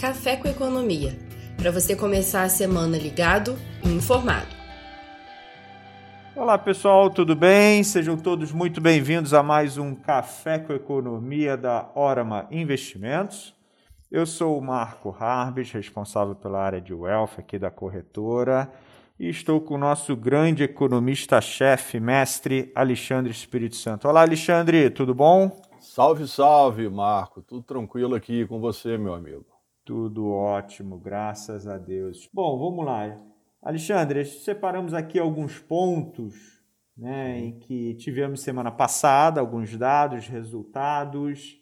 Café com Economia, para você começar a semana ligado e informado. Olá pessoal, tudo bem? Sejam todos muito bem-vindos a mais um Café com Economia da Orama Investimentos. Eu sou o Marco Harbis, responsável pela área de Wealth aqui da corretora, e estou com o nosso grande economista-chefe, mestre Alexandre Espírito Santo. Olá, Alexandre, tudo bom? Salve, salve, Marco. Tudo tranquilo aqui com você, meu amigo. Tudo ótimo, graças a Deus. Bom, vamos lá. Alexandre, separamos aqui alguns pontos né, em que tivemos semana passada, alguns dados, resultados.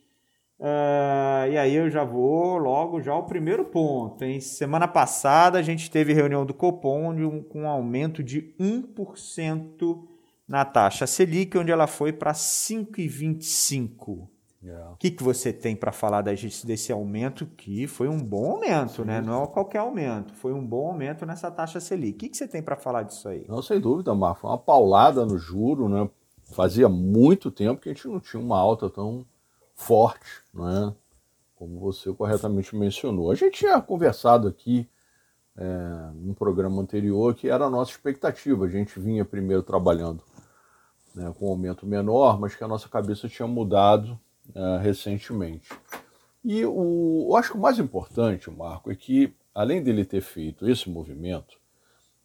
Uh, e aí eu já vou logo já ao primeiro ponto. Hein? Semana passada a gente teve reunião do Copom um, com um aumento de 1% na taxa Selic, onde ela foi para 5,25%. Yeah. O que, que você tem para falar desse aumento? Que foi um bom aumento, né? Sim. né? Não é qualquer aumento, foi um bom aumento nessa taxa Selic. O que, que você tem para falar disso aí? Não, sem dúvida, Marco. Foi uma paulada no juro, né? Fazia muito tempo que a gente não tinha uma alta tão forte, né? Como você corretamente mencionou. A gente tinha conversado aqui é, num programa anterior que era a nossa expectativa. A gente vinha primeiro trabalhando né, com um aumento menor, mas que a nossa cabeça tinha mudado uh, recentemente. E o, eu acho que o mais importante, Marco, é que, além dele ter feito esse movimento,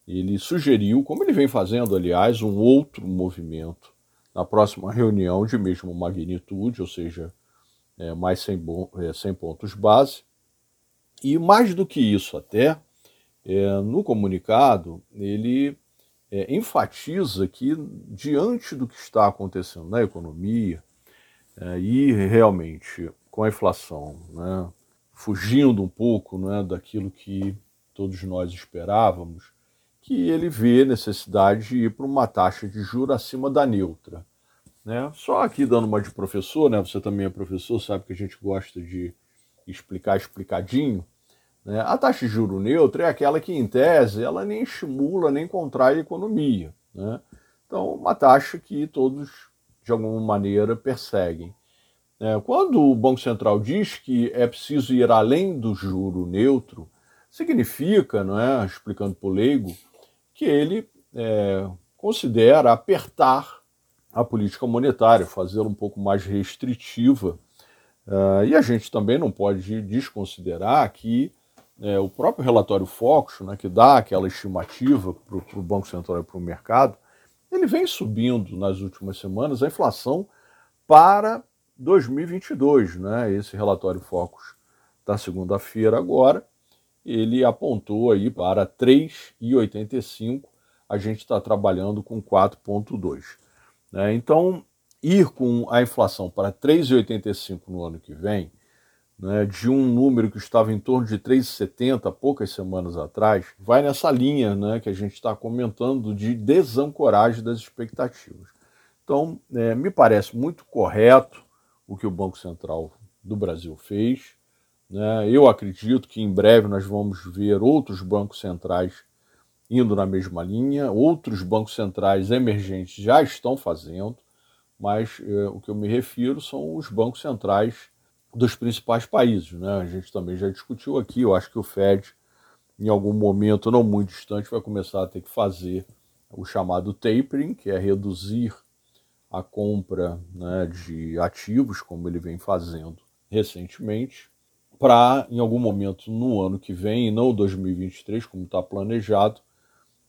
ele sugeriu, como ele vem fazendo, aliás, um outro movimento na próxima reunião de mesma magnitude, ou seja, é, mais 100, é, 100 pontos base. E mais do que isso, até, é, no comunicado, ele é, enfatiza que, diante do que está acontecendo na economia, é, e realmente, com a inflação, né, fugindo um pouco né, daquilo que todos nós esperávamos, que ele vê necessidade de ir para uma taxa de juros acima da neutra. Né? Só aqui dando uma de professor, né? você também é professor, sabe que a gente gosta de explicar explicadinho. Né? A taxa de juro neutra é aquela que, em tese, ela nem estimula nem contrai a economia. Né? Então, uma taxa que todos de alguma maneira, perseguem. É, quando o Banco Central diz que é preciso ir além do juro neutro, significa, não é, explicando para o leigo, que ele é, considera apertar a política monetária, fazê-la um pouco mais restritiva. Uh, e a gente também não pode desconsiderar que é, o próprio relatório Focus, né, que dá aquela estimativa para o Banco Central e para o mercado, ele vem subindo nas últimas semanas a inflação para 2022. Né? Esse relatório Focus da segunda-feira agora, ele apontou aí para 3,85, a gente está trabalhando com 4,2. Né? Então, ir com a inflação para 3,85 no ano que vem, né, de um número que estava em torno de 3,70 poucas semanas atrás, vai nessa linha né, que a gente está comentando de desancoragem das expectativas. Então, é, me parece muito correto o que o Banco Central do Brasil fez. Né? Eu acredito que em breve nós vamos ver outros bancos centrais indo na mesma linha, outros bancos centrais emergentes já estão fazendo, mas é, o que eu me refiro são os bancos centrais dos principais países. Né? A gente também já discutiu aqui, eu acho que o Fed, em algum momento não muito distante, vai começar a ter que fazer o chamado tapering, que é reduzir a compra né, de ativos, como ele vem fazendo recentemente, para, em algum momento no ano que vem, e não 2023, como está planejado,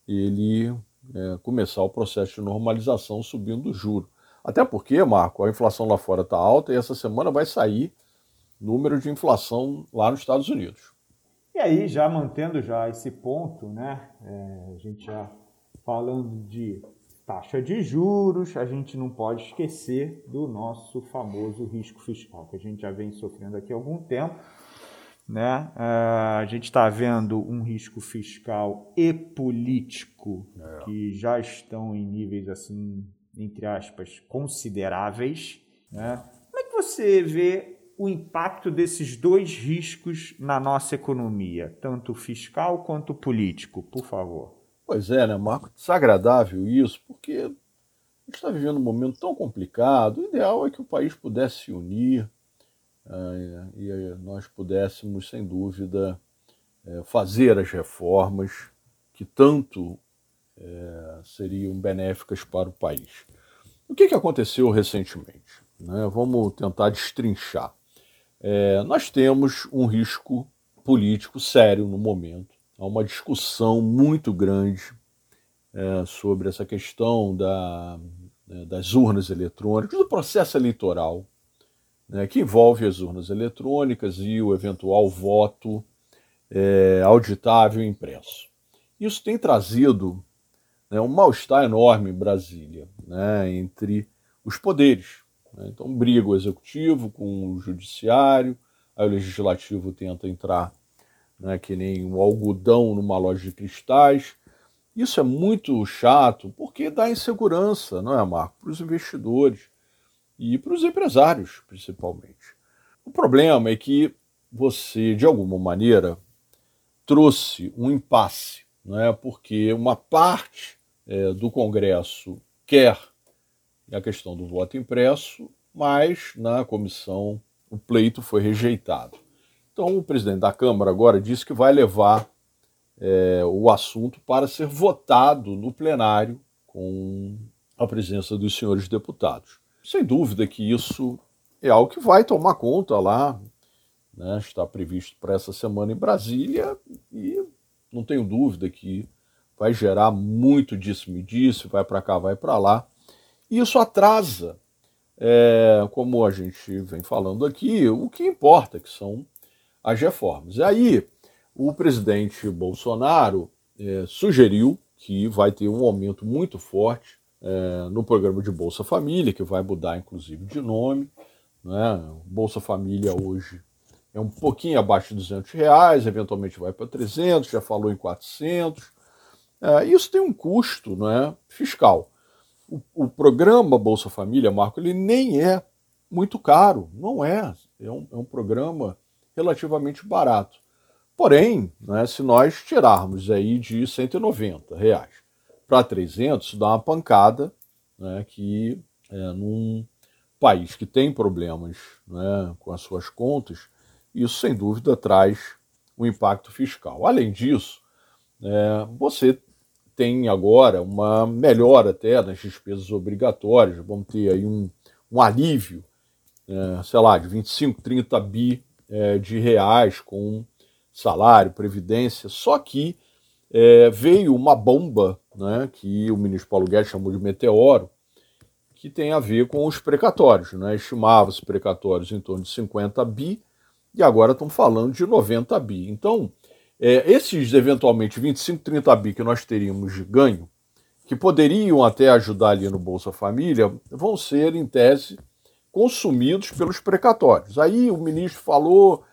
ele é, começar o processo de normalização subindo o juro. Até porque, Marco, a inflação lá fora está alta e essa semana vai sair número de inflação lá nos Estados Unidos. E aí, já mantendo já esse ponto, né, é, a gente já falando de taxa de juros, a gente não pode esquecer do nosso famoso risco fiscal, que a gente já vem sofrendo aqui há algum tempo. Né? Uh, a gente está vendo um risco fiscal e político é. que já estão em níveis, assim, entre aspas, consideráveis. Né? Como é que você vê o impacto desses dois riscos na nossa economia, tanto fiscal quanto político, por favor? Pois é, né, Marco? Desagradável isso, porque a gente está vivendo um momento tão complicado. O ideal é que o país pudesse se unir, é, e nós pudéssemos, sem dúvida, é, fazer as reformas que tanto é, seriam benéficas para o país. O que, que aconteceu recentemente? Né? Vamos tentar destrinchar. É, nós temos um risco político sério no momento. Há uma discussão muito grande é, sobre essa questão da, né, das urnas eletrônicas, do processo eleitoral, né, que envolve as urnas eletrônicas e o eventual voto é, auditável impresso. Isso tem trazido né, um mal-estar enorme em Brasília, né, entre os poderes. Né? Então, briga o executivo com o judiciário, aí o legislativo tenta entrar né, que nem um algodão numa loja de cristais. Isso é muito chato porque dá insegurança, não é, Marco? Para os investidores e para os empresários, principalmente. O problema é que você, de alguma maneira, trouxe um impasse, não é? porque uma parte é, do Congresso quer a questão do voto impresso, mas na comissão o pleito foi rejeitado. Então, o presidente da Câmara agora disse que vai levar é, o assunto para ser votado no plenário com a presença dos senhores deputados. Sem dúvida que isso é algo que vai tomar conta lá, né, está previsto para essa semana em Brasília e não tenho dúvida que vai gerar muito disse-me-disse, vai para cá, vai para lá. Isso atrasa, é, como a gente vem falando aqui, o que importa, que são as reformas. E aí, o presidente Bolsonaro é, sugeriu que vai ter um aumento muito forte é, no programa de Bolsa Família, que vai mudar inclusive de nome. Né? Bolsa Família hoje é um pouquinho abaixo de 200 reais, eventualmente vai para 300, já falou em 400. É, isso tem um custo né, fiscal. O, o, programa Bolsa Família, Marco, ele nem é muito caro, não é. É um, é um programa relativamente barato. Porém, né, se nós tirarmos aí de 190 reais para 300, isso dá uma pancada né, que é, num país que tem problemas né, com as suas contas, isso sem dúvida traz um impacto fiscal. Além disso, é, você tem agora uma melhora até nas despesas obrigatórias, vamos ter aí um, um alívio, é, sei lá, de 25, 30 bi é, de reais com salário, previdência, só que é, veio uma bomba, né, que o ministro Paulo Guedes chamou de meteoro, que tem a ver com os precatórios. Né? Estimava-se precatórios em torno de 50 bi, e agora estão falando de 90 bi. Então, é, esses eventualmente 25, 30 bi que nós teríamos de ganho, que poderiam até ajudar ali no Bolsa Família, vão ser, em tese, consumidos pelos precatórios. Aí o ministro falou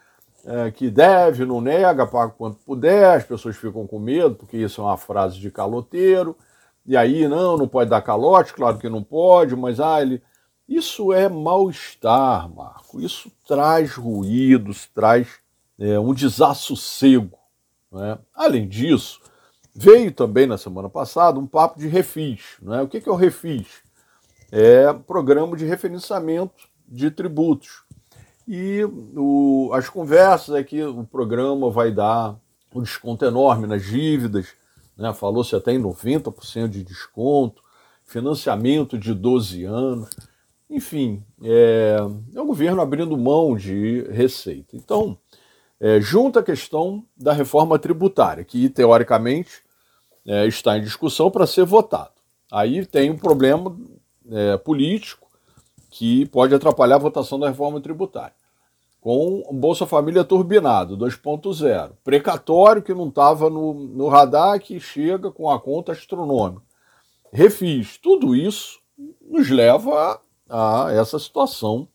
é, que deve, não nega, paga quanto puder, as pessoas ficam com medo, porque isso é uma frase de caloteiro, e aí não, não pode dar calote, claro que não pode, mas ah, ele isso é mal-estar, Marco. Isso traz ruídos, traz é, um desassossego. Né? Além disso, veio também na semana passada um papo de refis. Né? O que, é o refis? É programa de referenciamento de tributos. E o, as conversas é que o programa vai dar um desconto enorme nas dívidas, né? falou-se até em 90% de desconto, financiamento de 12 anos. Enfim, é, é o governo abrindo mão de receita. Então, é, junto à questão da reforma tributária, que teoricamente é, está em discussão para ser votado. Aí tem um problema é, político que pode atrapalhar a votação da reforma tributária. Com o Bolsa Família turbinado, 2.0. Precatório que não estava no, no radar, que chega com a conta astronômica. Refis. Tudo isso nos leva a essa situação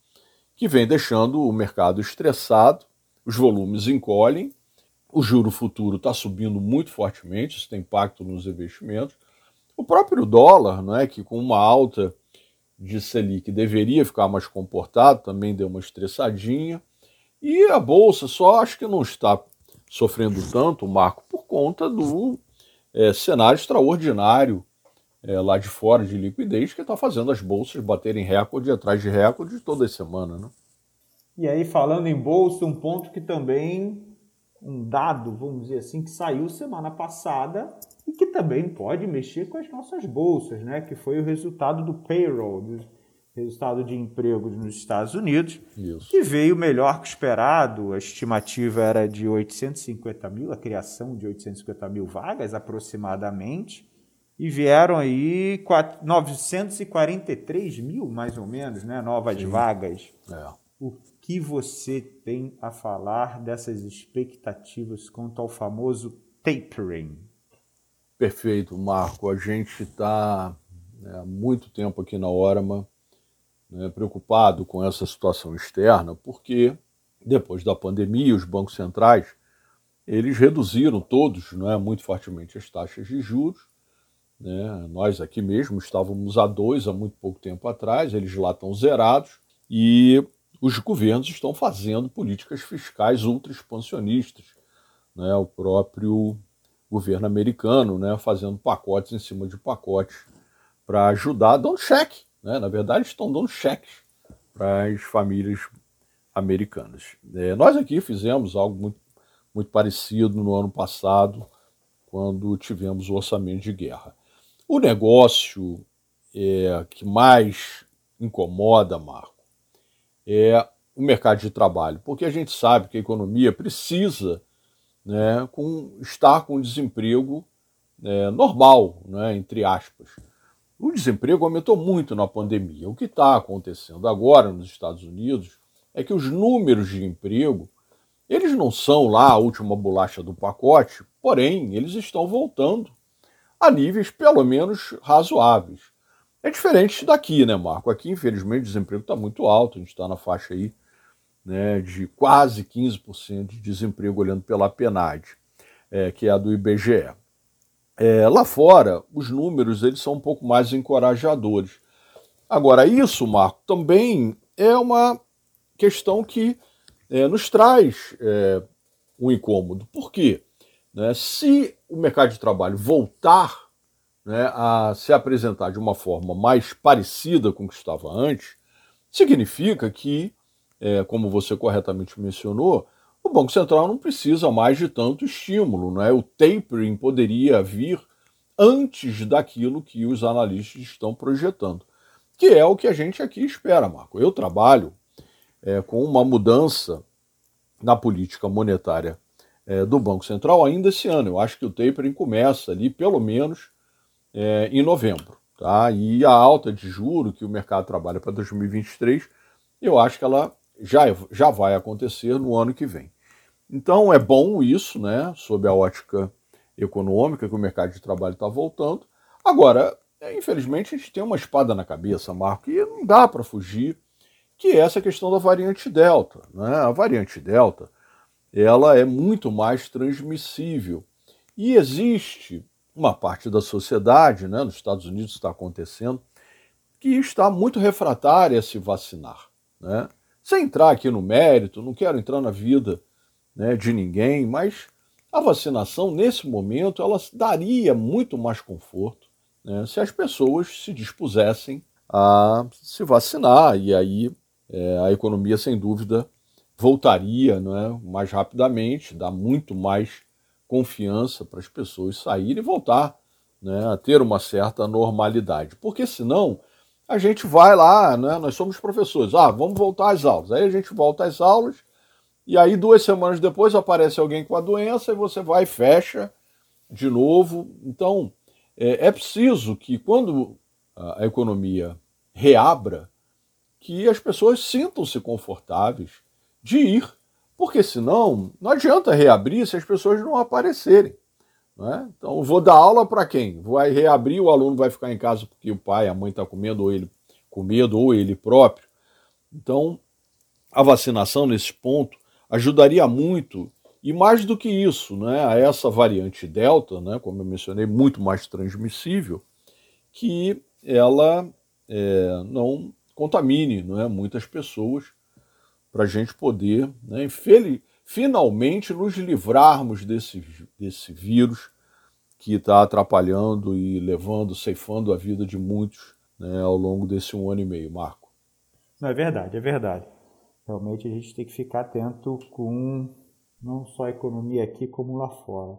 que vem deixando o mercado estressado, os volumes encolhem, o juro futuro está subindo muito fortemente, isso tem impacto nos investimentos. O próprio dólar, é que com uma alta de Selic deveria ficar mais comportado, também deu uma estressadinha. E a Bolsa só acho que não está sofrendo tanto, Marco, por conta do é, cenário extraordinário é, lá de fora de liquidez que está fazendo as bolsas baterem recorde atrás de recorde toda semana. Né? E aí, falando em bolsa, um ponto que também, um dado, vamos dizer assim, que saiu semana passada e que também pode mexer com as nossas bolsas, né? Que foi o resultado do payroll, do resultado de emprego nos Estados Unidos, Isso. que veio melhor que esperado. A estimativa era de 850 mil, a criação de 850 mil vagas aproximadamente e vieram aí 943 mil, mais ou menos, né, novas Sim. vagas. É. O que você tem a falar dessas expectativas quanto ao famoso tapering? Perfeito, Marco. A gente está né, há muito tempo aqui na Orama né, preocupado com essa situação externa, porque depois da pandemia, os bancos centrais eles reduziram todos né, muito fortemente as taxas de juros né? Nós aqui mesmo estávamos a dois há muito pouco tempo atrás, eles lá estão zerados e os governos estão fazendo políticas fiscais ultra expansionistas. Né? O próprio governo americano né, fazendo pacotes em cima de pacotes para ajudar, dando cheque. Né? Na verdade, estão dando cheques para as famílias americanas. É, nós aqui fizemos algo muito, muito parecido no ano passado, quando tivemos o orçamento de guerra. O negócio é, que mais incomoda, Marco, é o mercado de trabalho, porque a gente sabe que a economia precisa né, com, estar com desemprego é, normal, né, entre aspas. O desemprego aumentou muito na pandemia. O que está acontecendo agora nos Estados Unidos é que os números de emprego eles não são lá a última bolacha do pacote, porém eles estão voltando a níveis pelo menos razoáveis. É diferente daqui, né, Marco? Aqui, infelizmente, o desemprego está muito alto, a gente está na faixa aí né, de quase 15% de desemprego olhando pela PNAD, é, que é a do IBGE. É, lá fora, os números eles são um pouco mais encorajadores. Agora, isso, Marco, também é uma questão que é, nos traz é, um incômodo. Por quê? Né, se o mercado de trabalho voltar né, a se apresentar de uma forma mais parecida com o que estava antes, significa que, é, como você corretamente mencionou, o Banco Central não precisa mais de tanto estímulo. Né? O tapering poderia vir antes daquilo que os analistas estão projetando, que é o que a gente aqui espera, Marco. Eu trabalho é, com uma mudança na política monetária é, do Banco Central ainda esse ano. Eu acho que o tapering começa ali, pelo menos, é, em novembro. Tá? E a alta de juro que o mercado trabalha para 2023, eu acho que ela já, já vai acontecer no ano que vem. Então é bom isso, né, sob a ótica econômica, que o mercado de trabalho está voltando. Agora, é, infelizmente, a gente tem uma espada na cabeça, Marco, e não dá para fugir, que é essa questão da variante Delta. Né? A variante Delta, ela é muito mais transmissível. E existe uma parte da sociedade, né, nos Estados Unidos está acontecendo, que está muito refratária a se vacinar. Né? Sem entrar aqui no mérito, não quero entrar na vida né, de ninguém, mas a vacinação, nesse momento, ela daria muito mais conforto né, se as pessoas se dispusessem a se vacinar. E aí é, a economia, sem dúvida, voltaria né, mais rapidamente, dá muito mais confiança para as pessoas saírem e voltar né, a ter uma certa normalidade. Porque senão a gente vai lá, né, nós somos professores, ah, vamos voltar às aulas. Aí a gente volta às aulas e aí duas semanas depois aparece alguém com a doença e você vai e fecha de novo. Então é, é preciso que quando a economia reabra, que as pessoas sintam-se confortáveis de ir, porque senão não adianta reabrir se as pessoas não aparecerem. Né? Então, vou dar aula para quem? Vai reabrir, o aluno vai ficar em casa porque o pai, a mãe está com medo, ou ele com medo, ou ele próprio. Então, a vacinação nesse ponto ajudaria muito, e mais do que isso, né, a essa variante Delta, né, como eu mencionei, muito mais transmissível, que ela é, não contamine não é, muitas pessoas para a gente poder, né, finalmente, nos livrarmos desse, desse vírus que está atrapalhando e levando, ceifando a vida de muitos né, ao longo desse um ano e meio, Marco. Não, é verdade, é verdade. realmente a gente tem que ficar atento com não só a economia aqui como lá fora.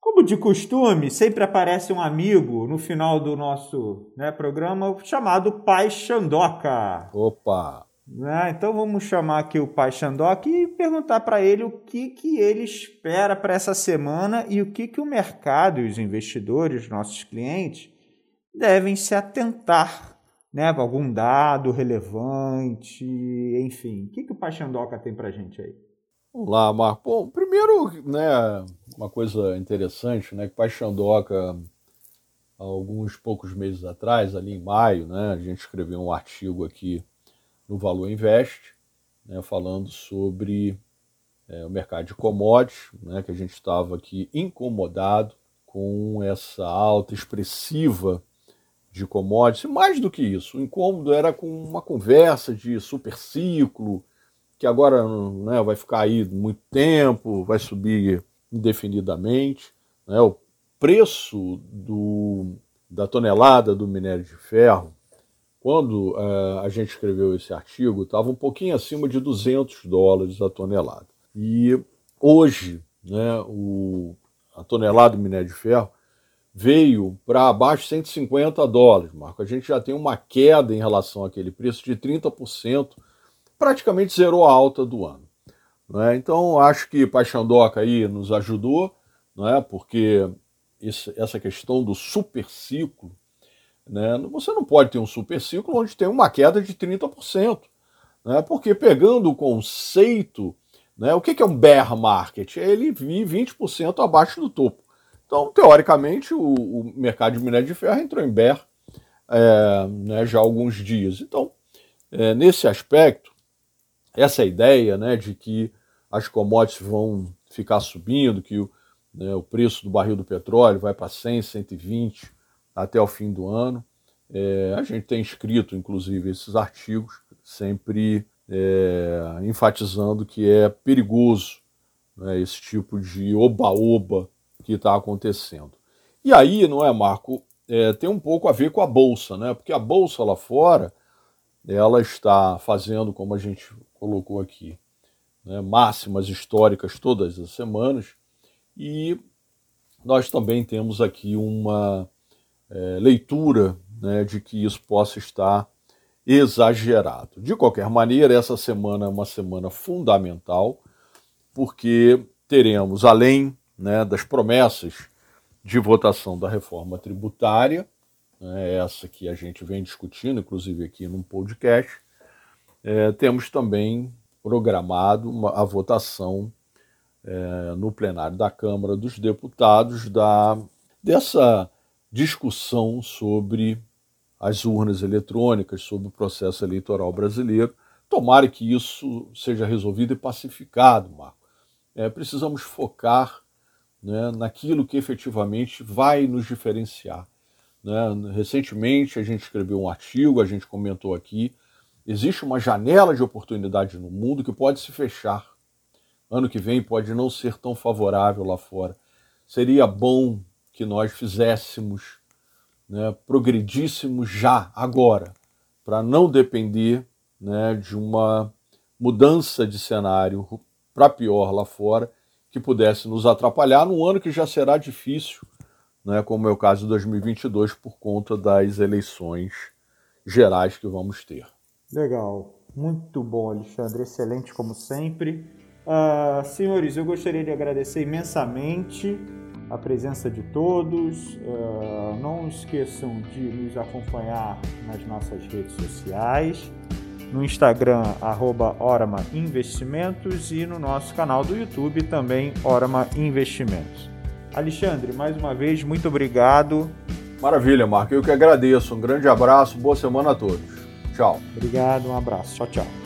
Como de costume, sempre aparece um amigo no final do nosso né, programa chamado Pai Xandoca. Opa! Né? Então vamos chamar aqui o Pai Xandoca e perguntar para ele o que, que ele espera para essa semana e o que, que o mercado e os investidores, nossos clientes, devem se atentar né, algum dado relevante, enfim. O que, que o Pai Xandoca tem para gente aí? Vamos lá, Marco. Bom, primeiro, né, uma coisa interessante, né, que Paixandoca, há alguns poucos meses atrás, ali em maio, né, a gente escreveu um artigo aqui no Valor Invest, né, falando sobre é, o mercado de commodities, né, que a gente estava aqui incomodado com essa alta expressiva de commodities. E mais do que isso, o incômodo era com uma conversa de super ciclo, que agora né, vai ficar aí muito tempo, vai subir indefinidamente. Né? O preço do, da tonelada do minério de ferro, quando uh, a gente escreveu esse artigo, estava um pouquinho acima de 200 dólares a tonelada. E hoje, né, o, a tonelada do minério de ferro veio para abaixo de 150 dólares, Marco. A gente já tem uma queda em relação àquele preço de 30% praticamente zerou a alta do ano. Né? Então, acho que Paixandoca aí nos ajudou, né? porque essa questão do super ciclo, né? você não pode ter um super ciclo onde tem uma queda de 30%. Né? Porque pegando o conceito, né? o que é um bear market? É ele vir 20% abaixo do topo. Então, teoricamente, o, o, mercado de minério de ferro entrou em bear é, né, já há alguns dias. Então, é, nesse aspecto, essa ideia né, de que as commodities vão ficar subindo, que o, né, o preço do barril do petróleo vai para 100, 120 até o fim do ano. É, a gente tem escrito, inclusive, esses artigos, sempre é, enfatizando que é perigoso né, esse tipo de oba-oba que está acontecendo. E aí, não é, Marco? É, tem um pouco a ver com a bolsa, né? Porque a bolsa lá fora ela está fazendo, como a gente colocou aqui, né, máximas históricas todas as semanas, e nós também temos aqui uma é, leitura né, de que isso possa estar exagerado. De qualquer maneira, essa semana é uma semana fundamental, porque teremos, além né, das promessas de votação da reforma tributária, né, essa que a gente vem discutindo, inclusive aqui num podcast, é, temos também programado uma, a votação é, no plenário da Câmara dos Deputados da, dessa discussão sobre as urnas eletrônicas, sobre o processo eleitoral brasileiro. Tomara que isso seja resolvido e pacificado, Marco. É, precisamos focar né, naquilo que efetivamente vai nos diferenciar. Né? Recentemente a gente escreveu um artigo, a gente comentou aqui Existe uma janela de oportunidade no mundo que pode se fechar. Ano que vem pode não ser tão favorável lá fora. Seria bom que nós fizéssemos, né, progredíssemos já, agora, para não depender né, de uma mudança de cenário para pior lá fora, que pudesse nos atrapalhar num ano que já será difícil, né, como é o caso de 2022, por conta das eleições gerais que vamos ter. Legal, muito bom, Alexandre, excelente como sempre. Uh, senhores, eu gostaria de agradecer imensamente a presença de todos. Uh, não esqueçam de nos acompanhar nas nossas redes sociais, no Instagram, arroba Orama Investimentos e no nosso canal do YouTube também, Orama Investimentos. Alexandre, mais uma vez, muito obrigado. Maravilha, Marco. Eu que agradeço. Um grande abraço, boa semana a todos. Tchau. Obrigado, um abraço. Tchau, tchau.